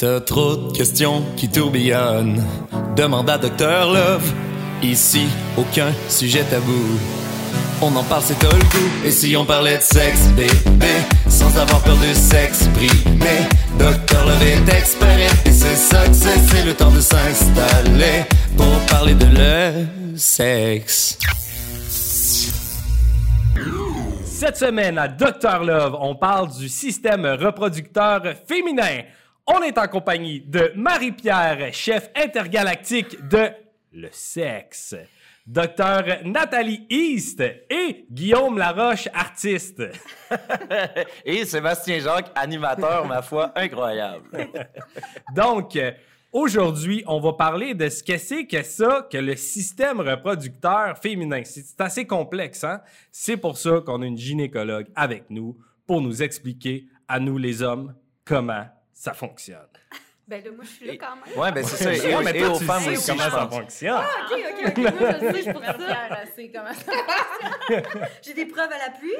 T'as trop de questions qui tourbillonnent. Demande à Docteur Love. Ici, aucun sujet tabou. On en parle, c'est tout le goût. Et si on parlait de sexe, bébé, sans avoir peur de s'exprimer. Docteur Love est expert et c'est ça que c'est. C'est le temps de s'installer pour parler de le sexe. Cette semaine à Dr Love, on parle du système reproducteur féminin. On est en compagnie de Marie-Pierre, chef intergalactique de le sexe. Docteur Nathalie East et Guillaume Laroche, artiste. Et Sébastien Jacques, animateur, ma foi, incroyable. Donc, aujourd'hui, on va parler de ce que c'est que ça, que le système reproducteur féminin. C'est c'est assez complexe, hein? C'est pour ça qu'on a une gynécologue avec nous pour nous expliquer, à nous les hommes, comment ça fonctionne. Ben là, moi, je suis là quand même. Ouais, ben c'est ça. Et, mais et toi, aux femmes aussi, comment ça fonctionne. Ah, OK, OK, OK. Moi, je le sais, je suis pour ça. Pierre, elle sait comment ça J'ai des preuves à l'appui.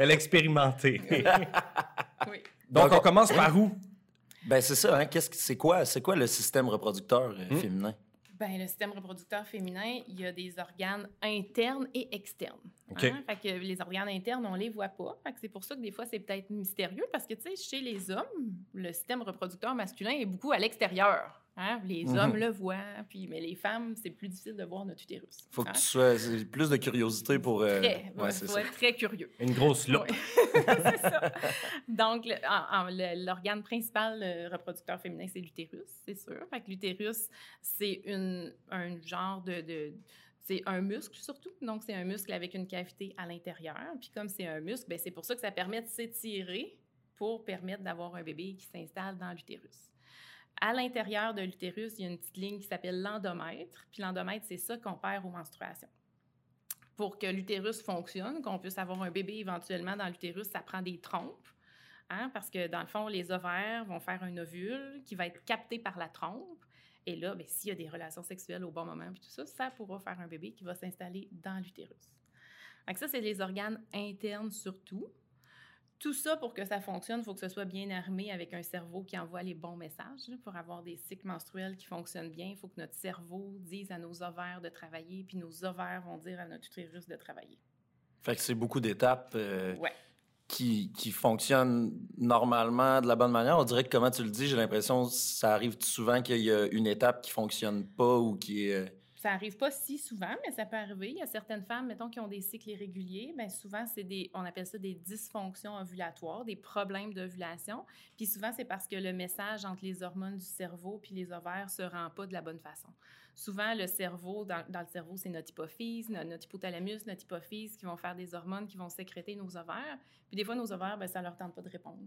Elle a expérimenté. Oui. Donc, Donc, on commence par où? Ben c'est ça, hein. Qu'est-ce que c'est quoi, c'est quoi le système reproducteur euh, Hmm? féminin? Ben, le système reproducteur féminin, il y a des organes internes et externes. OK. Hein? Fait que les organes internes, on les voit pas. Fait que c'est pour ça que des fois, c'est peut-être mystérieux parce que, tu sais, chez les hommes, le système reproducteur masculin est beaucoup à l'extérieur. Hein? Les Mhm. hommes le voient, puis, mais les femmes, c'est plus difficile de voir notre utérus. Faut que hein? tu sois c'est plus de curiosité pour. euh, Très, ouais, il faut ça. être très curieux. Une grosse loupe. Ouais. c'est ça. Donc, le- le- l'organe principal euh, reproducteur féminin, c'est l'utérus, c'est sûr. Fait que l'utérus, c'est une, un genre de... de- c'est un muscle surtout, donc c'est un muscle avec une cavité à l'intérieur. Puis comme c'est un muscle, ben c'est pour ça que ça permet de s'étirer pour permettre d'avoir un bébé qui s'installe dans l'utérus. À l'intérieur de l'utérus, il y a une petite ligne qui s'appelle l'endomètre. Puis l'endomètre, c'est ça qu'on perd aux menstruations pour que l'utérus fonctionne, qu'on puisse avoir un bébé éventuellement dans l'utérus, ça prend des trompes. hein, parce que dans le fond, les ovaires vont faire un ovule qui va être capté par la trompe. Et là, ben, s'il y a des relations sexuelles au bon moment, puis tout ça, ça pourra faire un bébé qui va s'installer dans l'utérus. Que ça, c'est les organes internes surtout. Tout ça, pour que ça fonctionne, il faut que ce soit bien armé avec un cerveau qui envoie les bons messages. là. Pour avoir des cycles menstruels qui fonctionnent bien, il faut que notre cerveau dise à nos ovaires de travailler, puis nos ovaires vont dire à notre utérus de travailler. Fait que c'est beaucoup d'étapes euh, Ouais. qui, qui fonctionnent normalement de la bonne manière. On dirait que, comment tu le dis, j'ai l'impression que ça arrive souvent qu'il y a une étape qui fonctionne pas ou qui est. Ça arrive pas si souvent, mais ça peut arriver. Il y a certaines femmes, mettons, qui ont des cycles irréguliers. Bien, souvent, c'est des, on appelle ça des dysfonctions ovulatoires, des problèmes d'ovulation. Puis souvent, c'est parce que le message entre les hormones du cerveau puis les ovaires se rend pas de la bonne façon. Souvent, le cerveau, dans, le cerveau, c'est notre hypophyse, no- notre hypothalamus, notre hypophyse qui vont faire des hormones qui vont sécréter nos ovaires. Puis des fois, nos ovaires, ben, ça leur tente pas de répondre.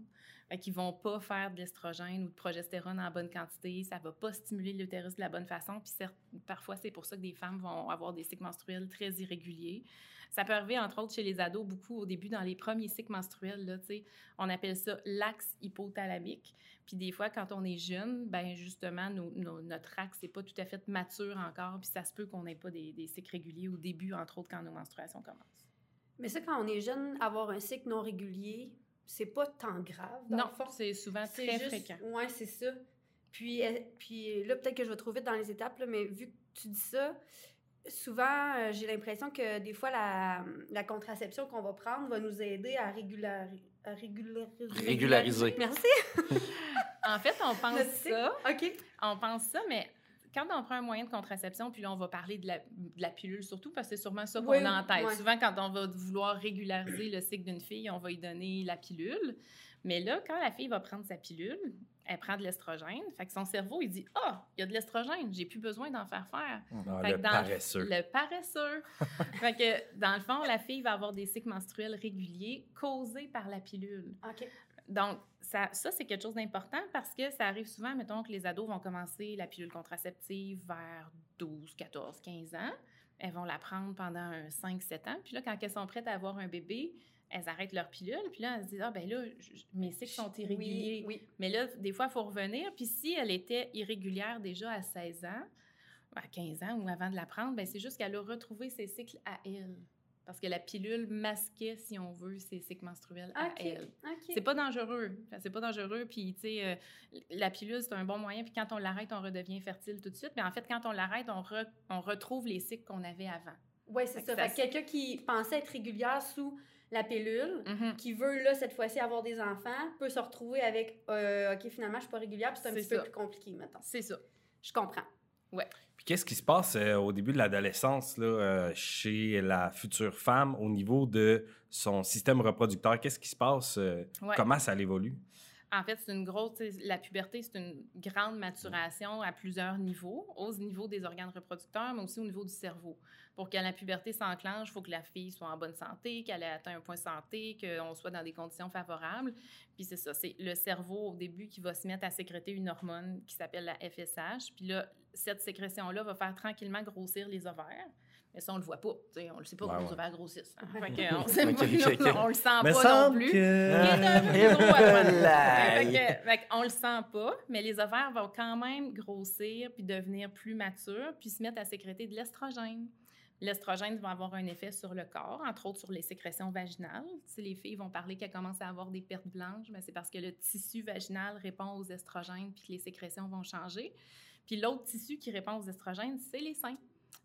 Fait qu'ils vont pas faire de l'estrogène ou de progestérone en bonne quantité. Ça va pas stimuler l'utérus de la bonne façon. Puis certes, parfois, c'est pour ça que des femmes vont avoir des cycles menstruels très irréguliers. Ça peut arriver, entre autres, chez les ados, beaucoup au début, dans les premiers cycles menstruels, là, on appelle ça l'axe hypothalamique. Puis des fois, quand on est jeune, ben justement, nos- nos- notre axe n'est pas tout à fait mature encore, puis ça se peut qu'on n'ait pas des, des cycles réguliers au début, entre autres, quand nos menstruations commencent. Mais ça, quand on est jeune, avoir un cycle non régulier, c'est pas tant grave. Dans Non, c'est souvent très juste- fréquent. Ouais, c'est ça. Puis, euh, puis là, peut-être que je vais trop vite dans les étapes, là, mais vu que tu dis ça, souvent, euh, j'ai l'impression que des fois, la, la contraception qu'on va prendre va nous aider à, régulari- à régulariser. Régulariser. Merci. En fait, on pense ça. OK. On pense ça, mais quand on prend un moyen de contraception, puis là, on va parler de la, de la pilule surtout, parce que c'est sûrement ça qu'on Oui, a en tête. Souvent, quand on va vouloir régulariser le cycle d'une fille, on va lui donner la pilule. Mais là, quand la fille va prendre sa pilule, elle prend de l'estrogène. Fait que son cerveau, il dit Ah, il y a de l'estrogène, j'ai plus besoin d'en faire faire. Ah, Fait le que dans paresseux. Le paresseux. fait que, dans le fond, la fille va avoir des cycles menstruels réguliers causés par la pilule. OK. Donc, ça, ça c'est quelque chose d'important parce que ça arrive souvent, mettons que les ados vont commencer la pilule contraceptive vers 12, 14, 15 ans. Elles vont la prendre pendant 5-7 ans. Puis là, quand elles sont prêtes à avoir un bébé, elles arrêtent leur pilule. Puis là, elles se disent Ah, ben là, je- mes cycles sont irréguliers. Oui, oui. Mais là, des fois, il faut revenir. Puis si elle était irrégulière déjà à 16 ans, à 15 ans ou avant de la prendre, ben c'est juste qu'elle a retrouvé ses cycles à elle. Parce que la pilule masquait, si on veut, ses cycles menstruels à OK. elle. OK. C'est pas dangereux. C'est pas dangereux. Puis, tu sais, euh, la pilule, c'est un bon moyen. Puis, quand on l'arrête, on redevient fertile tout de suite. Mais en fait, quand on l'arrête, on, re- on retrouve les cycles qu'on avait avant. Oui, c'est ça. ça Fait que quelqu'un qui pensait être régulière sous la pilule, Mhm. qui veut, là, cette fois-ci, avoir des enfants, peut se retrouver avec euh, OK, finalement, je suis pas régulière, puis c'est un petit peu plus compliqué, maintenant. C'est ça. Je comprends. Puis qu'est-ce qui se passe euh, au début de l'adolescence là, euh, chez la future femme au niveau de son système reproducteur? Qu'est-ce qui se passe? euh, Ouais. Comment ça évolue? En fait, c'est une grosse. La puberté, c'est une grande maturation à plusieurs niveaux, au niveau des organes reproducteurs, mais aussi au niveau du cerveau. Pour que la puberté s'enclenche, il faut que la fille soit en bonne santé, qu'elle ait atteint un point de santé, qu'on soit dans des conditions favorables. Puis c'est ça, c'est le cerveau au début qui va se mettre à sécréter une hormone qui s'appelle la FSH. Puis là, cette sécrétion-là va faire tranquillement grossir les ovaires. Mais ça, on le voit pas. tu sais, on le sait pas Ouais, quand ouais. les ovaires grossissent. hein. Fait que on, sait pas, on le sent Mais pas non plus. fait qu'on le sent pas, mais les ovaires vont quand même grossir puis devenir plus matures puis se mettre à sécréter de l'estrogène. L'estrogène va avoir un effet sur le corps, entre autres sur les sécrétions vaginales. Si les filles vont parler qu'elles commencent à avoir des pertes blanches, mais c'est parce que le tissu vaginal répond aux estrogènes puis que les sécrétions vont changer. Puis l'autre tissu qui répond aux estrogènes, c'est les seins.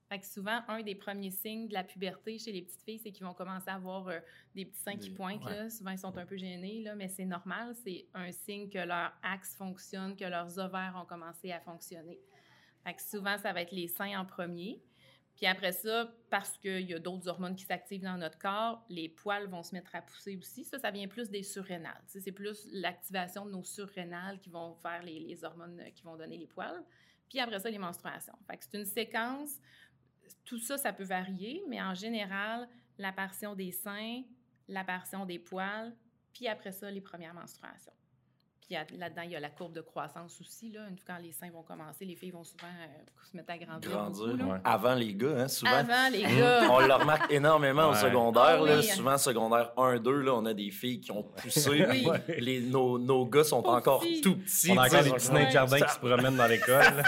Fait que souvent, un des premiers signes de la puberté chez les petites filles, c'est qu'ils vont commencer à avoir euh, des petits seins qui pointent. ouais. Là. Souvent, ils sont un peu gênés, là, mais c'est normal. C'est un signe que leur axe fonctionne, que leurs ovaires ont commencé à fonctionner. Fait que souvent, ça va être les seins en premier. Puis après ça, parce qu'il y a d'autres hormones qui s'activent dans notre corps, les poils vont se mettre à pousser aussi. Ça, ça vient plus des surrénales. C'est plus l'activation de nos surrénales qui vont faire les, hormones euh, qui vont donner les poils. Puis après ça, les menstruations. C'est une séquence. Tout ça, ça peut varier, mais en général, l'apparition des seins, l'apparition des poils, puis après ça, les premières menstruations. Puis là-dedans, il y a la courbe de croissance aussi. Là. Une fois quand les seins vont commencer, les filles vont souvent euh, se mettre à grandir. Grandir. beaucoup, là. Ouais. Avant les gars, hein, souvent. Avant, les gars. On le remarque énormément au secondaire. Ah là. oui. Souvent, secondaire 1-2, là, on a des filles qui ont poussé. Oui. Les, nos, nos gars sont encore tout petits. On a encore des petits nains de jardin qui se promènent dans l'école.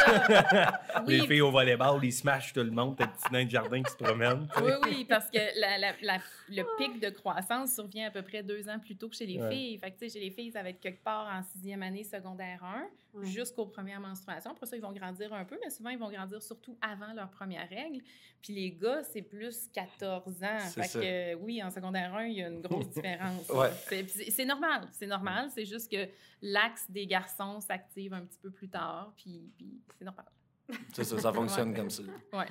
Oui. Les filles au volleyball, ils smashent tout le monde, des petits nains de jardin qui se promènent. Oui, oui, parce que la- la- la- le pic de croissance survient à peu près deux ans plus tôt que chez les Ouais. filles. Fait que, tu sais, chez les filles, ça va être quelque part en sixième année secondaire 1, Ouais. jusqu'aux premières menstruations. Après ça, ils vont grandir un peu, mais souvent, ils vont grandir surtout avant leur première règle. Puis les gars, c'est plus 14 ans. C'est Fait ça. que, oui, en secondaire 1, il y a une grosse différence. Ouais. C'est- normal, c'est normal. C'est juste que l'axe des garçons s'active un petit peu plus tard, puis, puis c'est normal. Ça, ça fonctionne Ouais. comme ça. Ouais.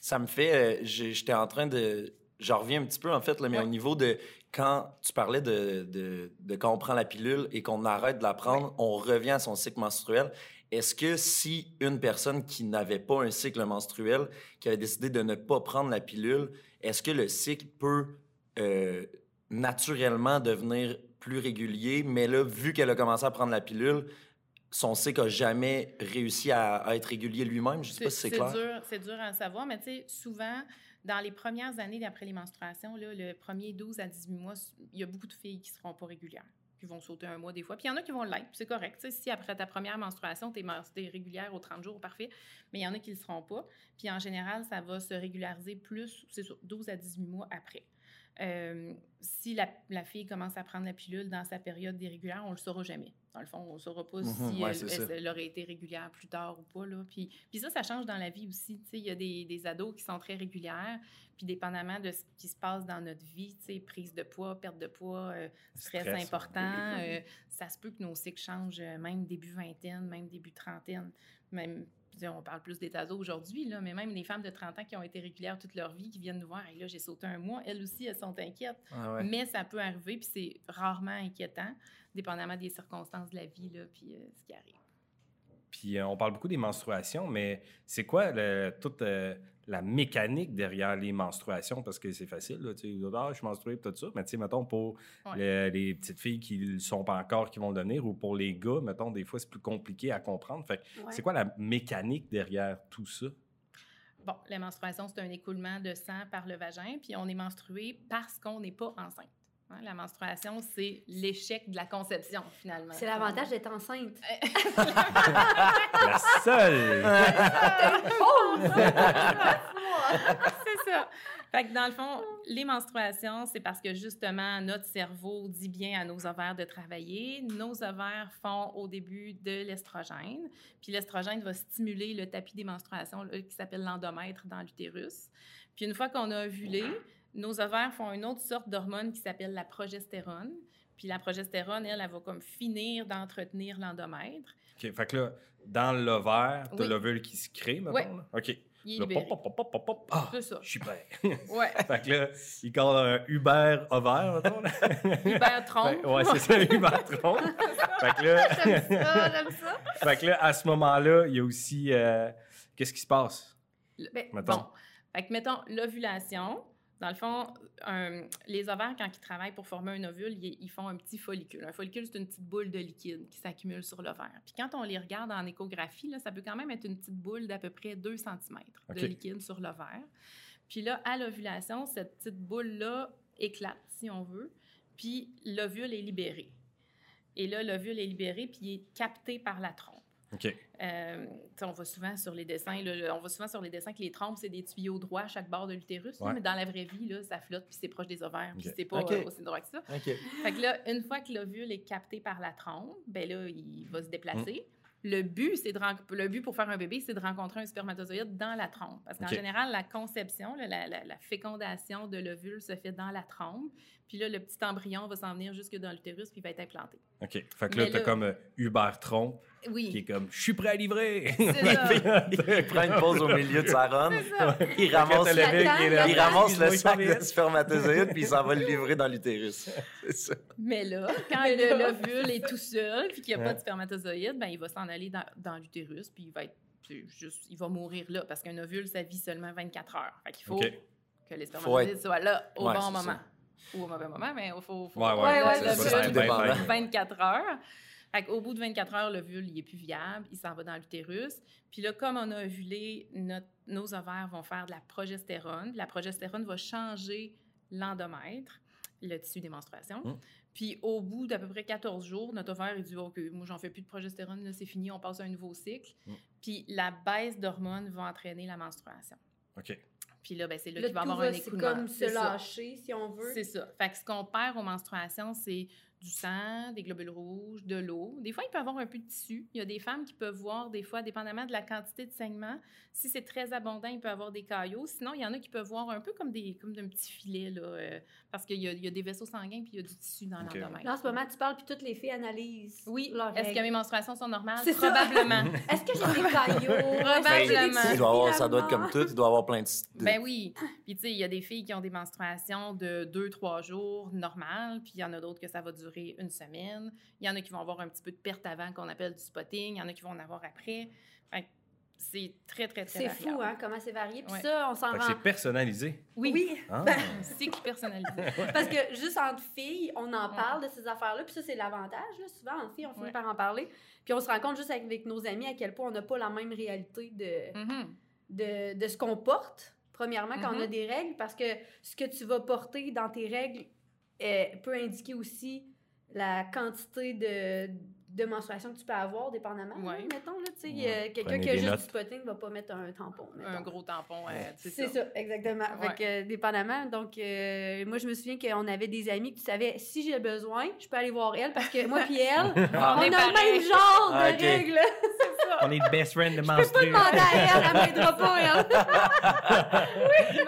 Ça me fait. euh, J'étais en train de. J'en reviens un petit peu, en fait, là, mais Ouais. au niveau de quand tu parlais de, de, de quand on prend la pilule et qu'on arrête de la prendre, on revient à son cycle menstruel. Est-ce que si une personne qui n'avait pas un cycle menstruel, qui avait décidé de ne pas prendre la pilule, est-ce que le cycle peut euh, naturellement devenir plus régulier, mais là, vu qu'elle a commencé à prendre la pilule, son cycle n'a jamais réussi à, à être régulier lui-même? Je sais pas si c'est clair. c'est dur à savoir, mais tu sais, souvent, dans les premières années après les menstruations, le premier 12 à 18 mois, il y a beaucoup de filles qui ne seront pas régulières, qui vont sauter un mois des fois. Puis il y en a qui vont l'être, c'est correct. Si après ta première menstruation, tu es, régulière aux 30 jours, parfait, mais il y en a qui ne le seront pas. Puis en général, ça va se régulariser plus, c'est sûr, 12 à 18 mois après. Euh, si la, fille commence à prendre la pilule dans sa période irrégulière, on le saura jamais. Dans le fond, on ne saura pas Mhm, si ouais, elle, aurait été régulière plus tard ou pas. Là. Puis, puis ça, ça change dans la vie aussi. Il y a des, des ados qui sont très régulières, puis dépendamment de ce qui se passe dans notre vie, prise de poids, perte de poids, euh, stress, Stress, important, euh, ça se peut que nos cycles changent euh, même début vingtaine, même début trentaine, même on parle plus des ados aujourd'hui, là, mais même les femmes de 30 ans qui ont été régulières toute leur vie, qui viennent nous voir, et là, j'ai sauté un mois, elles aussi, elles sont inquiètes. Ah ouais. Mais ça peut arriver, puis c'est rarement inquiétant, dépendamment des circonstances de la vie, là, puis euh, ce qui arrive. Puis euh, on parle beaucoup des menstruations, mais c'est quoi le- toute euh, la mécanique derrière les menstruations? Parce que c'est facile, là, tu sais, ah, je suis menstruée, tout ça. Mais tu sais, mettons, pour Ouais. le- les petites filles qui ne sont pas encore, qui vont le devenir, ou pour les gars, mettons, des fois, c'est plus compliqué à comprendre. Fait Ouais. c'est quoi la mécanique derrière tout ça? Bon, la menstruation, c'est un écoulement de sang par le vagin, puis on est menstrué parce qu'on n'est pas enceinte. Hein, La menstruation, c'est l'échec de la conception, finalement. C'est l'avantage d'être enceinte. La seule! c'est ça. Fait que dans le fond, les menstruations, c'est parce que justement, notre cerveau dit bien à nos ovaires de travailler. Nos ovaires font au début de l'estrogène. Puis l'estrogène va stimuler le tapis des menstruations là, qui s'appelle l'endomètre dans l'utérus. Puis une fois qu'on a ovulé, nos ovaires font une autre sorte d'hormone qui s'appelle la progestérone. Puis la progestérone, elle, elle va comme finir d'entretenir l'endomètre. OK, fait que là, dans l'ovaire, t'as Oui. l'ovule qui se crée, maintenant. Là? OK. Il est Là, libéré. pop, pop, pop, pop, pop. Ah, C'est ça. super. Ouais. fait que là, il colle un Uber ovaire, mettons. Hyper trompe. Fait- ouais, c'est ça, Uber tronc. fait que là, J'aime ça, j'aime ça. fait que là, à ce moment-là, il y a aussi... euh, Qu'est-ce qui se passe? Ben, Mettons. Bon. Fait que, mettons, l'ovulation. Dans le fond, un- les ovaires, quand ils travaillent pour former un ovule, ils, ils font un petit follicule. Un follicule, c'est une petite boule de liquide qui s'accumule sur l'ovaire. Puis quand on les regarde en échographie, là, ça peut quand même être une petite boule d'à peu près 2 cm de liquide sur l'ovaire. Puis là, à l'ovulation, cette petite boule-là éclate, si on veut, puis l'ovule est libéré. Et là, l'ovule est libéré, puis il est capté par la trompe. Euh, on voit souvent sur les dessins, là, on voit souvent sur les dessins que les trompes, c'est des tuyaux droits à chaque bord de l'utérus. Ouais. Mais dans la vraie vie, là, ça flotte, puis c'est proche des ovaires, puis c'est pas euh, aussi droit que ça. Fait que là, une fois que l'ovule est capté par la trompe, ben là, il va se déplacer. Le but, c'est de le but pour faire un bébé, c'est de rencontrer un spermatozoïde dans la trompe. Parce qu'en général, la conception, la- la fécondation de l'ovule se fait dans la trompe. Puis là, le petit embryon va s'en venir jusque dans l'utérus, puis il va être implanté. OK. Fait que là, t'as là- comme euh, Uber tronc Oui. qui est comme « Je suis prêt à livrer! ». Il prend une pause au milieu de sa run. Il ramasse, il ramasse le sac de spermatozoïdes puis il s'en va le livrer dans l'utérus. C'est ça. Mais là, quand le- l'ovule est tout seul puis qu'il n'y a pas de spermatozoïde, ben, il va s'en aller dans, dans l'utérus puis il va être juste, il va mourir là parce qu'un ovule, ça vit seulement 24 heures. Fait qu'il faut que les spermatozoïdes être- soient là au Ouais, bon moment. ça. Ou au mauvais moment, mais il faut, faut Ouais, ouais, Ouais, ouais, le- ça, tout dépendant. 24 heures. Fait au bout de 24 heures, l'ovule, il est plus viable, il s'en va dans l'utérus. Puis là, comme on a ovulé, notre- nos ovaires vont faire de la progestérone. La progestérone va changer l'endomètre, le tissu des menstruations. Hum. Puis au bout d'à peu près 14 jours, notre ovaire, il dit OK, moi, j'en fais plus de progestérone, là, c'est fini, on passe à un nouveau cycle. Hum. Puis la baisse d'hormones va entraîner la menstruation. OK. Puis là, ben, c'est là Là, qu'il va avoir un va, c'est écoulement. comme se ça. lâcher, si on veut. C'est ça. Fait que ce qu'on perd aux menstruations, c'est du sang, des globules rouges, de l'eau. Des fois, il peut y avoir un peu de tissu. Il y a des femmes qui peuvent voir, des fois, dépendamment de la quantité de saignement, si c'est très abondant, il peut y avoir des caillots. Sinon, il y en a qui peuvent voir un peu comme des comme d'un petit filet, là, euh, parce qu'il y, a- il y a des vaisseaux sanguins puis il y a du tissu dans Ok. l'endomètre. Là, en ce moment, tu parles, puis toutes les filles analysent. Oui. leurs Est-ce que mes menstruations sont normales? Probablement. Est-ce que j'ai des caillots? Probablement. Il doit avoir, ça doit être comme tout, il doit avoir plein de. de- Ben oui. Puis, tu sais, il y a des filles qui ont des menstruations de deux, trois jours normales, puis il y en a d'autres que ça va durer une semaine. Il y en a qui vont avoir un petit peu de perte avant, qu'on appelle du spotting. Il y en a qui vont en avoir après. Fait que c'est très, très, très C'est fou, hein, comment c'est varié. Puis Ouais. ça, on s'en rend... c'est personnalisé. Oui. Oui, Ah. Cycle personnalisé. parce que juste entre filles, on en parle de ces affaires-là. Puis ça, c'est l'avantage. là. Souvent, entre filles, on finit Ouais. par en parler. Puis on se rend compte juste avec nos amis à quel point on n'a pas la même réalité de... Mhm. de, de ce qu'on porte, premièrement, quand on a Mhm. des règles, parce que ce que tu vas porter dans tes règles euh, peut indiquer aussi la quantité de, de menstruation que tu peux avoir, dépendamment. là, Ouais. mettons, là, tu sais, Ouais. euh, quelqu'un qui a juste notes. du spotting ne va pas mettre un tampon. mettons. Un gros tampon, euh, c'est C'est ça. ça. exactement. Fait Ouais. que, euh, dépendamment. Donc, euh, moi, je me souviens qu'on avait des amis tu savais, si j'ai besoin, je peux aller voir elle parce que moi puis elle, Ah. on a le même genre Ah, de ok. règles. On est best friend de Je peux pas demander à elle, elle m'aidera pas, elle.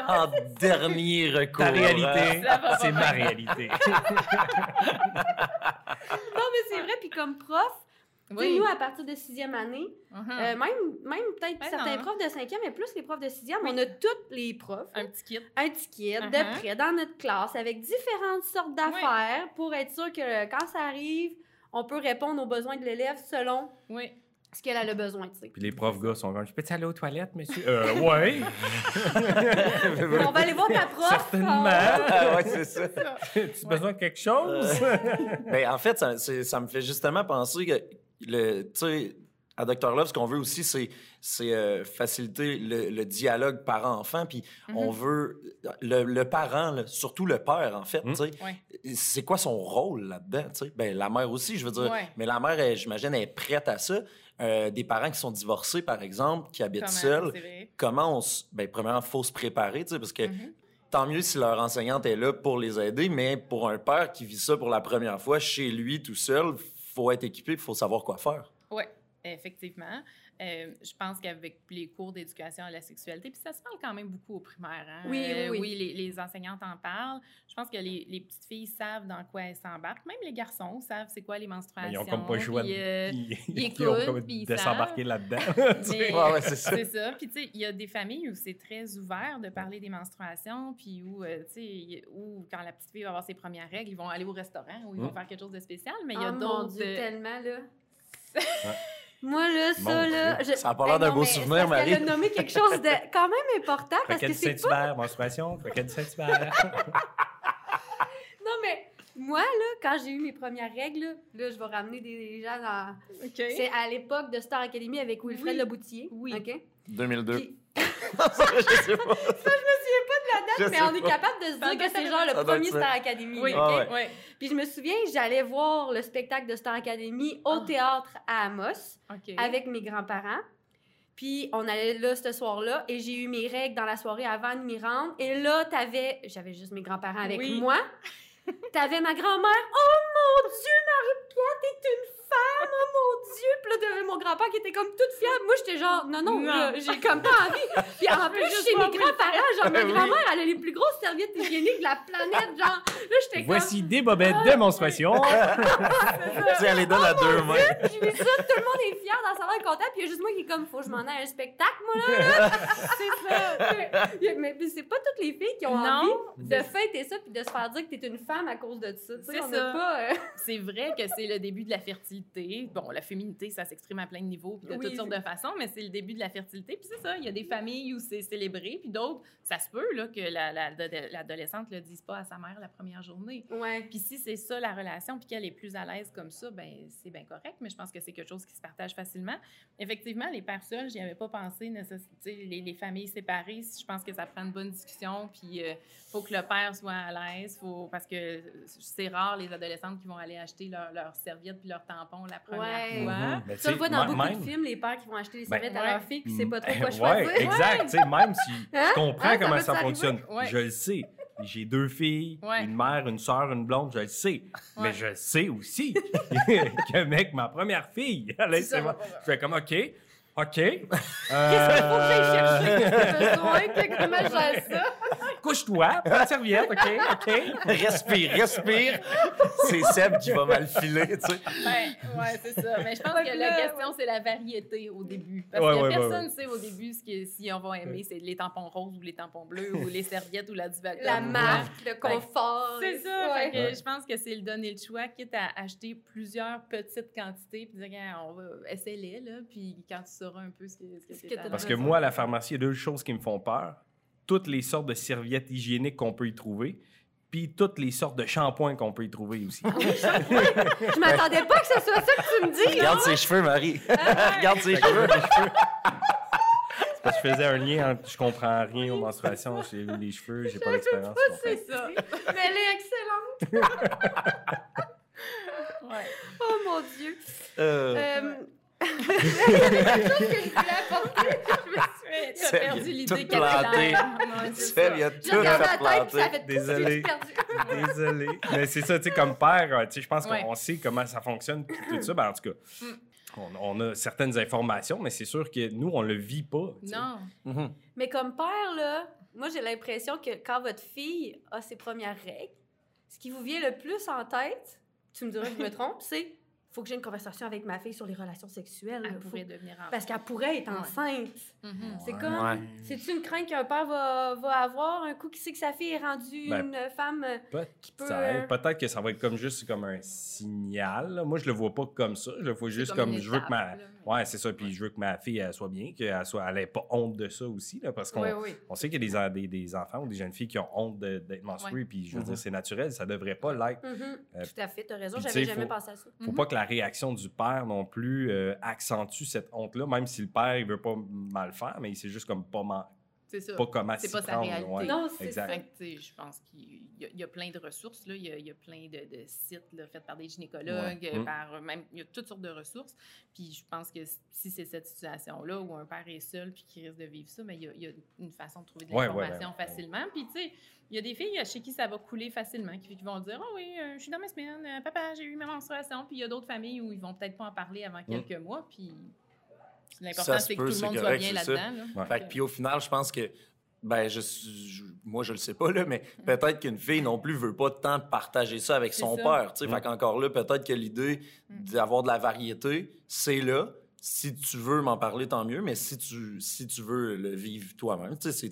En dernier recours. Ta réalité, Ça va c'est ma réalité. Non, mais c'est vrai. Puis comme prof, Oui. nous, à partir de sixième année, Mhm. euh, même, même peut-être Ben certains non. profs de cinquième, mais plus les profs de sixième, Oui. on a tous les profs. Un petit kit. Un petit kit Uh-huh. de près dans notre classe avec différentes sortes d'affaires pour être sûr que quand ça arrive, on peut répondre aux besoins de l'élève selon Oui. Ce qu'elle a le besoin, tu sais. Puis les profs gars sont comme, je peux-tu aller aux toilettes, monsieur? Euh, ouais. On va aller voir ta prof. Certainement. Ah, ouais, c'est ça. As-tu besoin de quelque chose? Ben, en fait, ça, me fait justement penser que le, tu sais, à Dr Love, ce qu'on veut aussi, c'est, c'est euh, faciliter le, le dialogue parent-enfant. Puis on veut le, le parent, là, surtout le père, en fait. Tu sais, Ouais. C'est quoi son rôle là-dedans? tu sais? Ben, la mère aussi, je veux dire. Ouais. Mais la mère, j'imagine, elle est prête à ça. Euh, des parents qui sont divorcés, par exemple, qui habitent seuls, comment on se. Ben, premièrement, faut se préparer, tu sais, parce que Mhm. tant mieux si leur enseignante est là pour les aider, mais pour un père qui vit ça pour la première fois chez lui tout seul, faut être équipé, il faut savoir quoi faire. Oui, effectivement. Euh, je pense qu'avec les cours d'éducation à la sexualité, puis ça se parle quand même beaucoup au primaire. Hein? Oui, oui, oui. oui, les, les enseignantes en parlent. Je pense que les, les petites filles savent dans quoi elles s'embarquent. Même les garçons savent c'est quoi les Mais menstruations. ils ont comme pas le choix de, puis, euh, ils- ils ils ont comme puis de s'embarquer là-dedans. Ouais, ouais, c'est ça. C'est ça. Puis, tu sais, il y a des familles où c'est très ouvert de parler des menstruations, puis où, euh, tu sais, où quand la petite fille va avoir ses premières règles, ils vont aller au restaurant ou ils vont Mm. faire quelque chose de spécial, mais il y a Oh mon d'autres... Dieu, euh, tellement, là. Moi, là, ça, là... Je- Ça a pas l'air d'un beau mais souvenir, Marie. qu'elle a nommé quelque chose de quand même important, parce que c'est pas... Saint-Hubert, menstruation, croquette du Saint-Hubert. Non, mais moi, là, quand j'ai eu mes premières règles, là, je vais ramener des gens dans... OK. C'est à l'époque de Star Academy avec Wilfred Oui. Leboutier. Oui. OK? 2002. Puis- je sais pas. la date, Je mais on est capable de se Ça dire que c'est genre ça le premier ça. Star Academy. Oui, OK? Ah ouais. Puis je me souviens, j'allais voir le spectacle de Star Academy au Ah. théâtre à Amos avec mes grands-parents. Puis on allait là ce soir-là et j'ai eu mes règles dans la soirée avant de m'y rendre. Et là, t'avais... J'avais juste mes grands-parents avec Oui. moi. T'avais ma grand-mère. Oh mon Dieu, Marie-Pierre, t'es une femme! Oh mon Dieu! Puis là, mon grand-père qui était comme toute fiable. Moi, j'étais genre, non, non, j'ai comme pas envie. Puis en plus, chez mes grands-parents, genre, ma Oui. grand-mère, elle a les plus grosses serviettes hygiéniques de la planète. Genre, là, j'étais comme. Voici des bobettes de menstruation. Tu sais, elle les donne à deux mains. J'ai vu ça, tout le monde est fier dans sa langue content, puis il y a juste moi qui est comme, faut que je m'en aille à un spectacle, moi, là. c'est ça. mais mais c'est pas toutes les filles qui ont Non. envie de fêter ça, puis de se faire dire que t'es une femme à cause de ça. Tu sais, C'est ça. euh, C'est vrai que c'est le début de la fertilité. Bon, la féminité, ça s'exprime à plein de niveaux, puis de Oui, toutes sortes de façons, mais c'est le début de la fertilité. Puis c'est ça, il y a des familles où c'est célébré, puis d'autres, ça se peut là, que la- la- l'adolescente ne le dise pas à sa mère la première journée. Ouais. Puis si c'est ça la relation, puis qu'elle est plus à l'aise comme ça, ben c'est bien correct, mais je pense que c'est quelque chose qui se partage facilement. Effectivement, les pères seuls, j'y avais pas pensé, les, les familles séparées, je pense que ça prend une bonne discussion, puis il faut que le père soit à l'aise, faut, parce que c'est rare les adolescentes qui vont aller acheter leurs leur serviettes puis leurs tampons la première Ouais. fois. Mhm. Tu le dans beaucoup même- de films, les pères qui vont acheter les Ben, serviettes à ouais. leur fille, puis c'est pas trop quoi Ouais, choisir. exact. Tu sais, même si Hein? je comprends Hein, ça comment ça t'arriver? fonctionne, Ouais. je le sais. J'ai deux filles, Ouais. une mère, une soeur, une blonde, je le sais. Mais Ouais. je sais aussi que, mec, ma première fille, elle est- ça, c'est moi. ouais, ouais. je fais comme, OK, OK. Qu'est-ce qu'il faut que j'aille chercher? J'ai besoin que comment je gère ça? Couche-toi, prends la serviette, OK, OK. Respire, respire. C'est Seb qui va mal filer, tu sais. Ben, ouais, c'est ça. Mais je pense que la question, c'est la variété au début. Parce Ouais, que ouais, personne ne ouais. sait au début ce que, si on va aimer, c'est les tampons roses ou les tampons bleus ou les serviettes ou la duvalette. La marque, le confort. C'est ça. Ouais. Fait que Je pense que c'est le donner le choix, quitte à acheter plusieurs petites quantités, puis dire, on va essayer là, puis quand tu sauras un peu ce que, ce que Ce que Parce que moi, à la pharmacie, il y a deux choses qui me font peur. Toutes les sortes de serviettes hygiéniques qu'on peut y trouver, puis toutes les sortes de shampoings qu'on peut y trouver aussi. Je m'attendais pas que ce soit ça que tu me dis. Regarde ses cheveux, Marie. Regarde ses cheveux. C'est parce que je faisais un lien entre je comprends rien aux menstruations, j'ai eu les cheveux, j'ai pas l'expérience. C'est ça. Mais elle est excellente. Ouais. Oh mon Dieu. Euh, Euh, Il y avait quelque chose que je voulais apporter. Je me suis... T'as perdu l'idée tout qu'elle était planté. là. Ouais, c'est Seb, il a J'ai tout tout Désolé. Désolé. Mais c'est ça, tu sais, comme père, euh, tu sais, je pense qu'on Ouais. sait comment ça fonctionne, tout ça. Ben, en tout cas, Mm. on, on a certaines informations, mais c'est sûr que nous, on le vit pas. Non. Mhm. Mais comme père, là, moi, j'ai l'impression que quand votre fille a ses premières règles, ce qui vous vient le plus en tête, tu me diras que je me trompe, c'est faut que j'ai une conversation avec ma fille sur les relations sexuelles. Elle là. Faut- pourrait devenir enceinte. Parce qu'elle pourrait être Ouais. enceinte. Mhm. C'est Ouais. comme. Ouais. C'est-tu une crainte qu'un père va, va avoir? Un coup qui sait que sa fille est rendue Ben, une femme euh, qui peut. Ça- Peut-être que ça va être comme juste comme un signal. là. Moi, je le vois pas comme ça. Je le vois juste comme je veux que ma, là. Ouais, c'est ça. Puis je veux que ma fille elle soit bien, qu'elle soit, elle ait pas honte de ça aussi, là, parce qu'on Oui, oui. on sait qu'il y a des, des, des enfants ou des jeunes filles qui ont honte de- d'être menstruées, Ouais. puis je veux Mhm. dire, c'est naturel, ça devrait pas l'être. Mhm. Euh, Tout à fait, tu as raison, j'avais jamais faut- pensé à ça. Faut Mhm. pas que la réaction du père non plus euh, accentue cette honte-là, même si le père il veut pas mal faire, mais il sait juste comme pas, man- C'est ça. pas comment C'est pas sa prendre, réalité. ouais. Non, c'est exact. ça. Je pense qu'il y, a- il y a plein de ressources. Là. Il, y a, il y a plein de, de sites là, faits par des gynécologues, Ouais. euh, Mm. par même, il y a toutes sortes de ressources. Puis je pense que si c'est cette situation-là où un père est seul puis qui risque de vivre ça, mais il y a, il y a une façon de trouver de Ouais, ouais, l'information ouais. facilement. Puis tu sais, il y a des filles chez qui ça va couler facilement, qui, qui vont dire Oh oui, euh, je suis dans ma semaine, euh, papa, j'ai eu ma menstruation. Puis il y a d'autres familles où ils vont peut-être pas en parler avant quelques mois. Puis l'important, c'est que tout le c'est monde soit bien là-dedans. là. Ouais. Fait que, puis au final, je pense que, ben, je, moi, je le sais pas, là, mais peut-être qu'une fille non plus veut pas tant partager ça avec son ça. père. tu sais. Mm. Fait qu'encore là, peut-être que l'idée Mm. d'avoir de la variété, c'est là. Si tu veux m'en parler, tant mieux, mais si tu, si tu veux le vivre toi-même, tu sais,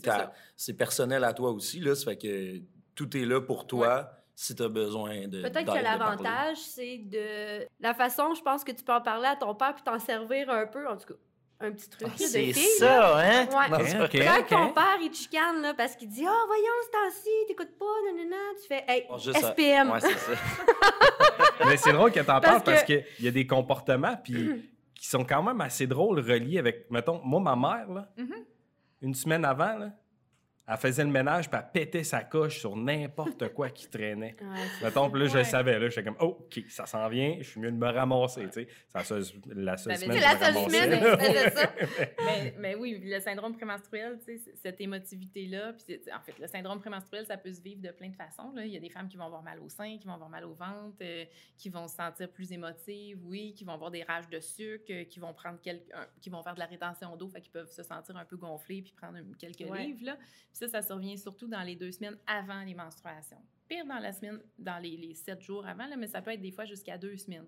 c'est personnel à toi aussi, là. Ça fait que tout est là pour toi si tu as besoin de. Peut-être que l'avantage, c'est de la façon, je pense que tu peux en parler à ton père puis t'en servir un peu, en tout cas, un petit truc là, de C'est fille. là. ça, hein? Ouais. Non, Ok, c'est- ok, Quand ton père, il te chicane, là, parce qu'il dit « Ah, voyons, ce temps-ci, t'écoutes pas, nanana. » Tu fais « Hey, Bon, ça. SPM. Ouais, c'est ça. Mais c'est drôle que t'en parles parce que- qu'il y a des comportements puis qui sont quand même assez drôles reliés avec, mettons, moi, ma mère, là, Mhm. une semaine avant, là, elle faisait le ménage puis elle pétait sa coche sur n'importe quoi qui traînait. Ouais, Mettons, puis là, je le Ouais. savais. Là, j'étais comme, oh, OK, ça s'en vient, je suis mieux de me ramasser. tu sais. C'est la seule, la seule T'avais semaine C'est je la seule semaine ça. mais, mais oui, le syndrome prémenstruel, tu sais, cette émotivité-là, puis en fait, le syndrome prémenstruel, ça peut se vivre de plein de façons. Là. Il y a des femmes qui vont avoir mal au sein, qui vont avoir mal au ventre, euh, qui vont se sentir plus émotives, oui, qui vont avoir des rages de sucre, euh, qui vont prendre quelques, un- qui vont faire de la rétention d'eau, fait qu'ils peuvent se sentir un peu gonflés puis prendre quelques Ouais. livres. Là. Puis ça, ça survient surtout dans les deux semaines avant les menstruations. Pire dans la semaine, dans les, les sept jours avant, là, mais ça peut être des fois jusqu'à deux semaines.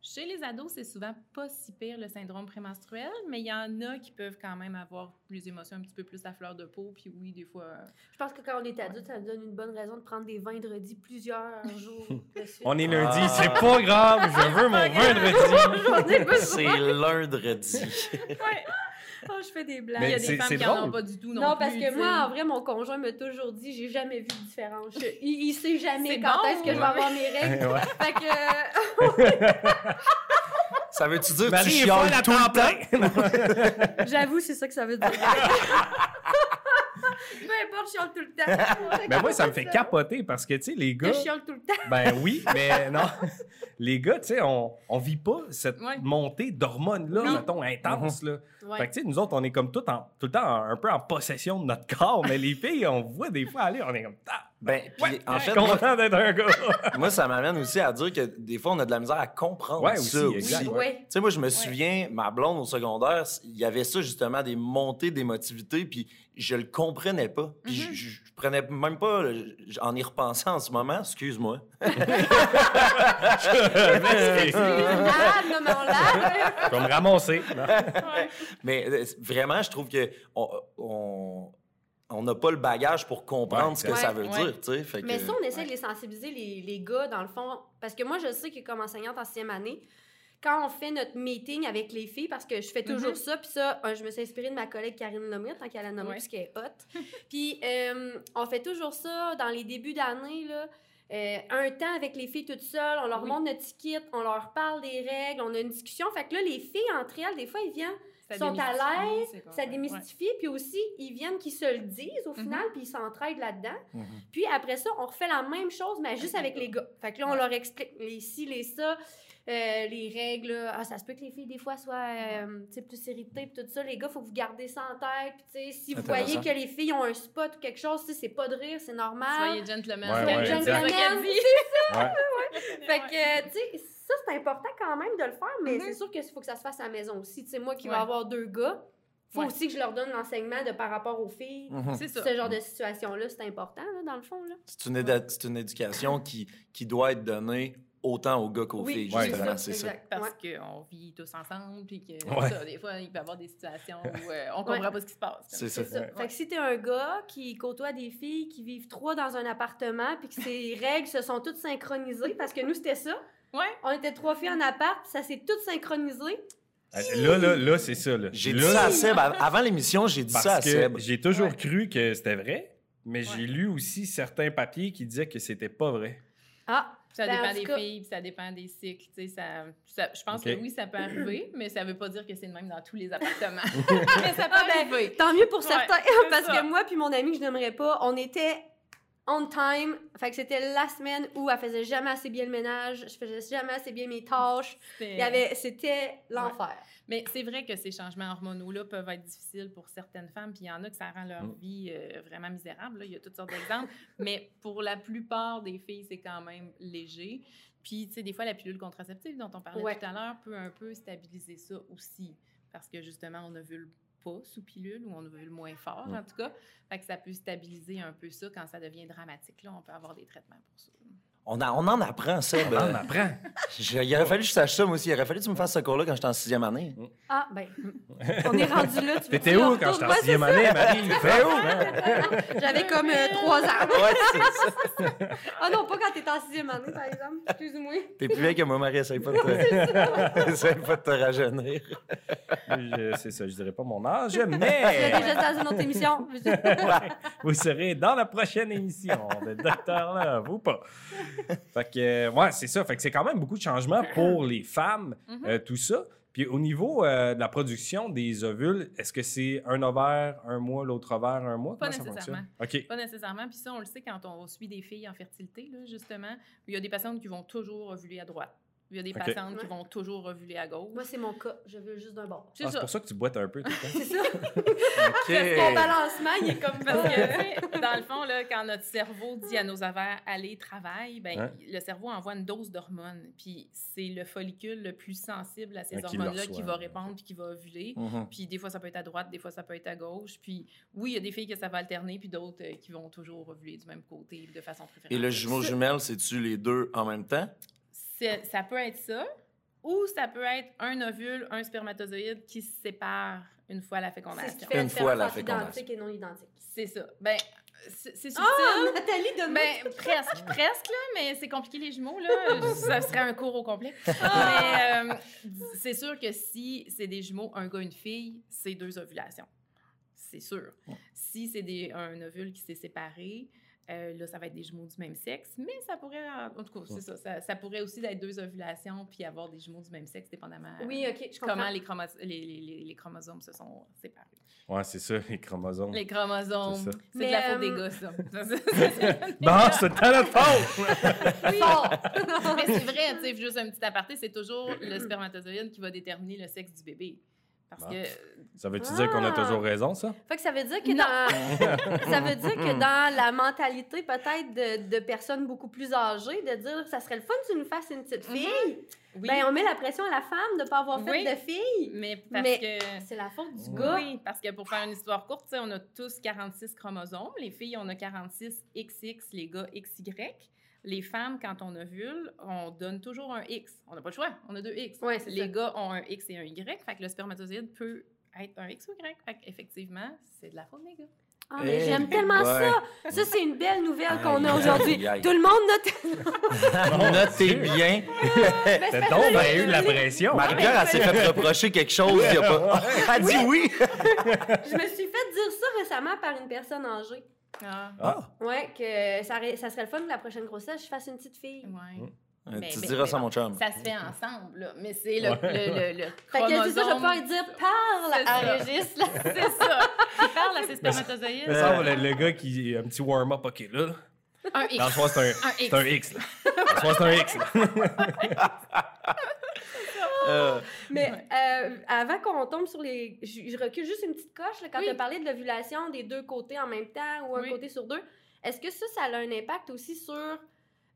Chez les ados, c'est souvent pas si pire le syndrome prémenstruel, mais il y en a qui peuvent quand même avoir les émotions un petit peu plus à fleur de peau. Puis oui, des fois. euh, Je pense que quand on est adulte, ça nous donne une bonne raison de prendre des vendredis plusieurs jours. On est lundi, Ah. c'est pas grave, je veux mon vendredi. C'est lundi. Ouais. Oh, je fais des blagues. il y a des femmes qui en drôle. ont pas du tout non, Non, plus. parce que moi, en vrai, mon conjoint m'a toujours dit j'ai jamais vu de différence. Je- il, il sait jamais quand bon, est-ce que je vais avoir mes règles. Ouais. Fait que, Ça veut-tu dire que tu chiales folle à tout temps le temps? euh, j'avoue, c'est ça que ça veut dire. Importe, je chiale tout le temps. Mais moi, ça me fait capoter parce que, tu sais, les gars. Je chiale tout le temps. Ben oui, mais non. Les gars, tu sais, on, on vit pas cette Ouais. montée d'hormones-là, mettons, intense, là. Ouais. Fait que, tu sais, nous autres, on est comme tout, en, tout le temps un, un peu en possession de notre corps, mais les filles, on voit des fois aller, on est comme, ah, Ben, puis ouais, en je suis fait, moi, content d'être un gars. moi, ça m'amène aussi à dire que des fois, on a de la misère à comprendre Ouais, ça aussi, aussi. exact. Tu sais, moi, je me souviens, ma blonde au secondaire, il y avait ça, justement, des montées d'émotivité, puis je le comprenais pas. Puis je, je- je prenais même pas, en y repensant en ce moment, excuse-moi. Ah. Je vais me ramasser. Mais euh, vraiment, je trouve que on on- on n'a pas le bagage pour comprendre Ouais, ce que ça veut Ouais. dire, tu sais. Fait Mais que- ça, on essaie de les sensibiliser, les, les gars, dans le fond. Parce que moi, je sais que comme enseignante en sixième année, quand on fait notre meeting avec les filles, parce que je fais toujours Mhm. ça, puis ça, je me suis inspirée de ma collègue Karine Lemire, tant qu'elle a nommé, Ouais. parce qu'elle est hot. puis euh, on fait toujours ça dans les débuts d'année, là. Euh, un temps avec les filles toutes seules, on leur Oui. montre notre ticket, on leur parle des règles, on a une discussion. Fait que là, les filles, entre elles, des fois, ils viennent Ça sont à l'aise, ça ouais. démystifie, puis aussi, ils viennent qu'ils se le disent au final, Mhm. puis ils s'entraident là-dedans. Mhm. Puis après ça, on refait la même chose, mais juste avec les gars. Fait que là, on Ouais. leur explique les ci, les ça, les règles. Ah, ça se peut que les filles, des fois, soient euh, plus irritées, puis tout ça. Les gars, faut que vous gardez ça en tête. Puis, tu sais, si vous voyez que les filles ont un spot ou quelque chose, tu sais, c'est pas de rire, c'est normal. Soyez gentlemen. Ouais, soyez ouais, gentlemen. exact. C'est ça. Ouais. Fait que, tu sais, ça, c'est important quand même de le faire, mais Mhm. c'est sûr qu'il faut que ça se fasse à la maison aussi. Tu sais, moi qui vais avoir deux gars, faut Ouais. aussi que je leur donne l'enseignement de par rapport aux filles. Mhm. C'est ça. Ce genre de situation-là, c'est important, là, dans le fond. Là. C'est une, une éducation qui, qui doit être donnée autant aux gars qu'aux Oui, filles, Ouais, justement, c'est ça. exact. Parce Ouais. qu'on vit tous ensemble, puis que Ouais. ça, des fois, il peut y avoir des situations où euh, on comprend pas ce qui se passe. C'est ça. ça. Fait que si t'es un gars qui côtoie des filles qui vivent trois dans un appartement, puis que ces règles se sont toutes synchronisées, parce que nous, c'était ça. Ouais. On était trois filles en appart, ça s'est tout synchronisé. Là, là, là, c'est ça. J'ai dit ça à Seb. Av- Avant l'émission, j'ai dit ça à Seb. j'ai toujours Ouais. cru que c'était vrai, mais Ouais. j'ai lu aussi certains papiers qui disaient que c'était pas vrai. Ah, Ça Ben, en dépend des cas- filles, puis ça dépend des cycles. tu sais, Ça, ça- je pense que oui, ça peut arriver, mais ça veut pas dire que c'est le même dans tous les appartements. mais ça peut Ah, ben, arriver. Tant mieux pour certains, parce ça. que moi puis mon ami que je n'aimerais pas, on était on time. Fait que c'était la semaine où elle faisait jamais assez bien le ménage, je faisais jamais assez bien mes tâches. C'est- Il y avait, c'était l'enfer. Mais c'est vrai que ces changements hormonaux-là peuvent être difficiles pour certaines femmes, puis il y en a que ça rend leur Mm. vie euh, vraiment misérable. là. Il y a toutes sortes d'exemples. mais pour la plupart des filles, c'est quand même léger. Puis, tu sais, des fois, la pilule contraceptive dont on parlait Ouais. tout à l'heure peut un peu stabiliser ça aussi. Parce que justement, on ovule pas sous pilule ou on ovule moins fort, Mm. en tout cas. Fait que ça peut stabiliser un peu ça quand ça devient dramatique. Là, on peut avoir des traitements pour ça. On, a- on en apprend, Seb. On en apprend. Je- il aurait fallu que je sache ça, moi aussi. Il aurait fallu que tu me fasses ce cours-là quand j'étais en sixième année. Ah, ben, on est rendu là. tu T'étais où quand j'étais en sixième année, Marie? T'étais où? c'est- J'avais comme euh, trois ans. Ouais, c'est ça. Ah non, pas quand t'étais en sixième année, par exemple. Excuse-moi. T'es plus vieille que moi, Marie. Essaye pas de te, essaye pas de te rajeunir. Je- C'est ça, je dirais pas mon âge, mais déjà dans une autre émission. vous serez dans la prochaine émission de Docteur Love ou pas. Fait que, euh, ouais, c'est ça. Fait que c'est quand même beaucoup de changements pour les femmes, euh, tout ça. Puis au niveau euh, de la production des ovules, est-ce que c'est un ovaire un mois, l'autre ovaire un mois? Pas Comment nécessairement. Pas nécessairement. Puis ça, on le sait quand on suit des filles en fertilité, là, justement. Il y a des patientes qui vont toujours ovuler à droite. Il y a des Ok. patientes qui vont toujours ovuler à gauche. Moi, c'est mon cas. Je veux juste d'un bord. C'est Ah, c'est pour ça que tu boites un peu tout le temps. C'est ça. OK. Mon balancement, il est comme Parce que, dans le fond, là, quand notre cerveau dit à nos ovaires allez, travaille, ben, Hein? le cerveau envoie une dose d'hormones. Puis c'est le follicule le plus sensible à ces Hein, le hormones-là qui va répondre puis qui va ovuler. Mhm. Puis des fois, ça peut être à droite, des fois, ça peut être à gauche. Puis oui, il y a des filles que ça va alterner, puis d'autres euh, qui vont toujours ovuler du même côté de façon préférentielle. Et le jumeau jumelle, c'est-tu les deux en même temps? C'est- ça peut être ça, ou ça peut être un ovule, un spermatozoïde qui se séparent une fois la C'est ce qui fécondation. fait la Une fois la fécondation. identique et non identique. C'est ça. Ben, c'est c'est subtil. Ah, Nathalie, donne-moi. Ben, presque, presque, là, mais c'est compliqué les jumeaux, là. Ça serait un cours au complet. Mais euh, c'est sûr que si c'est des jumeaux, un gars, une fille, c'est deux ovulations. C'est sûr. Si c'est des- un ovule qui s'est séparé, euh, là, ça va être des jumeaux du même sexe, mais ça pourrait, en tout cas, c'est ça, ça, ça pourrait aussi être deux ovulations puis avoir des jumeaux du même sexe, dépendamment Oui, OK, je comprends. comment les, chromo- les, les- les- les chromosomes se sont séparés. Ouais, c'est ça, les chromosomes. Les chromosomes, C'est ça. c'est Mais, de la faute euh, des gars, ça. Bon, c'est de notre faute! Fort. Mais c'est vrai, tu sais, juste un petit aparté, c'est toujours le spermatozoïde qui va déterminer le sexe du bébé. Parce Bon. que Ça veut-tu dire qu'on a Ah. toujours raison, ça? Fait que ça veut dire que Non. dans ça veut dire que dans la mentalité peut-être de, de personnes beaucoup plus âgées de dire ça serait le fun que tu nous fasses une petite fille. oui, Ben on met la pression à la femme de pas avoir fait Oui. de fille. mais parce mais- que C'est la faute du gars. oui, parce que pour faire une histoire courte, on a tous 46 chromosomes. Les filles, on a 46 XX, les gars XY. Les femmes, quand on ovule, on donne toujours un X. On n'a pas le choix, on a deux X. Ouais, les ça. gars ont un X et un Y, fait que le spermatozoïde peut être un X ou Y. Fait qu'effectivement, c'est de la faute des gars. Ah, mais j'aime tellement ouais. ça. Ça c'est une belle nouvelle qu'on a aujourd'hui. Tout le monde note. Notez bien. Ben, c'est donc ben eu de la pression. Marie-Pierre, elle s'est fait reprocher quelque chose. Il y a pas... Elle a dit oui. Je me suis fait dire ça récemment par une personne âgée. Ah, Ah, Ouais, que ça, serait le fun que la prochaine grossesse, je fasse une petite fille. ouais. Euh, Mais- tu mais- diras ça mon chum. Ça se fait ensemble, là. Mais c'est le, Ouais. le, le, le Fait que c'est ça, je vais pouvoir lui dire parle à. Régis. là. C'est ça. Parle à ses spermatozoïdes. mais ça, le, le gars qui. Un petit warm-up, OK, là. Un X. Dans le soir, c'est un, Un c'est un X, là. Dans le soir, c'est un X, là. Euh, Mais euh, avant qu'on tombe sur les. Je, je recule juste une petite coche là, quand Oui. tu as parlé de l'ovulation des deux côtés en même temps ou un Oui. côté sur deux. Est-ce que ça, ça a un impact aussi sur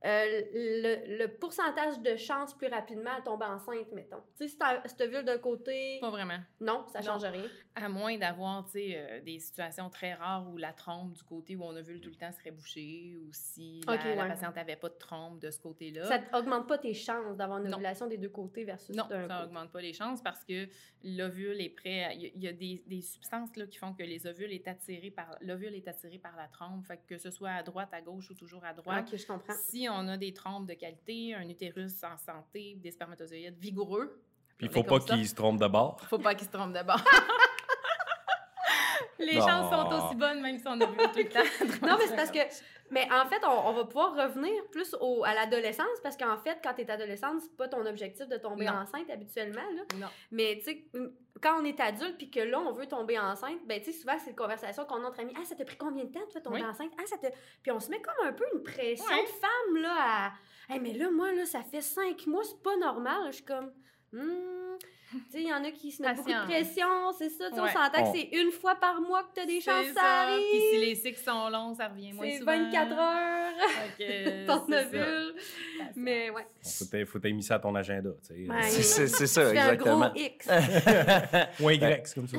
euh, le, le pourcentage de chances plus rapidement à tomber enceinte, mettons? Tu sais, si t'as- si t'ovules d'un côté, Pas vraiment. non, ça Non. change rien. À moins d'avoir, tu sais, euh, des situations très rares où la trompe du côté où on ovule tout le temps serait bouchée ou si la, patiente n'avait pas de trompe de ce côté-là. Ça augmente pas tes chances d'avoir une Non. ovulation des deux côtés versus Non, ça côté. n'augmente pas les chances parce que l'ovule est prêt. à- Il y a, il y a des, des substances là, qui font que les ovules est attiré par l'ovule est attiré par la trompe. Fait que, que ce soit à droite, à gauche ou toujours à droite. Ok, je comprends. Si on a des trompes de qualité, un utérus en santé, des spermatozoïdes vigoureux, Puis il On faut pas comme ça. qu'il se trompe de bord. Faut pas qu'il se trompe de bord. Les Non. chances sont aussi bonnes, même si on a vu tout le temps. Non, mais c'est parce que. Mais en fait, on, on va pouvoir revenir plus au, à l'adolescence parce qu'en fait, quand tu es adolescente, c'est pas ton objectif de tomber Non. enceinte habituellement. Là. Non. Mais tu sais, quand on est adulte puis que là, on veut tomber enceinte, ben tu sais, souvent, c'est une conversation qu'on a entre amis. Ah, ça t'a pris combien de temps, toi, tomber Oui. enceinte? Ah, ça t'a. Puis on se met comme un peu une pression de femme, là, à. Hey, mais là, moi, là, ça fait cinq mois, c'est pas normal. Je suis comme. Hmm. Tu sais, il y en a qui se mettent beaucoup de pression, c'est ça. Ouais. On s'entend que c'est une fois par mois que tu as des chances, C'est ça ça. arrive. Puis si les cycles sont longs, ça revient moins C'est souvent. 24 heures. Que, ton c'est ovule. Mais ouais. Faut mis ça à ton agenda. tu sais. Ouais. C'est- C'est c'est ça, Tu fais un exactement. gros X. Ou un Y, c'est comme ça.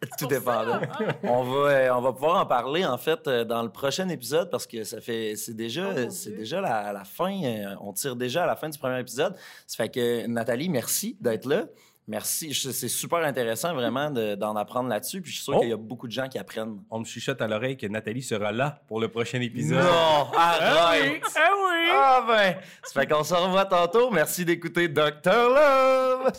Tout dépendant. On va, euh, on va pouvoir en parler, en fait, euh, dans le prochain épisode parce que ça fait, c'est déjà, Oh, c'est déjà la, la fin. euh, on tire déjà à la fin du premier épisode. Ça fait que, Nathalie, merci d'être là. Merci. C'est super intéressant, vraiment, de- d'en apprendre là-dessus. Puis je suis sûr Oh. qu'il y a beaucoup de gens qui apprennent. On me chuchote à l'oreille que Nathalie sera là pour le prochain épisode. Non! Arrête! Ah oui! Ah ben! Ça fait qu'on se revoit tantôt. Merci d'écouter Dr. Love!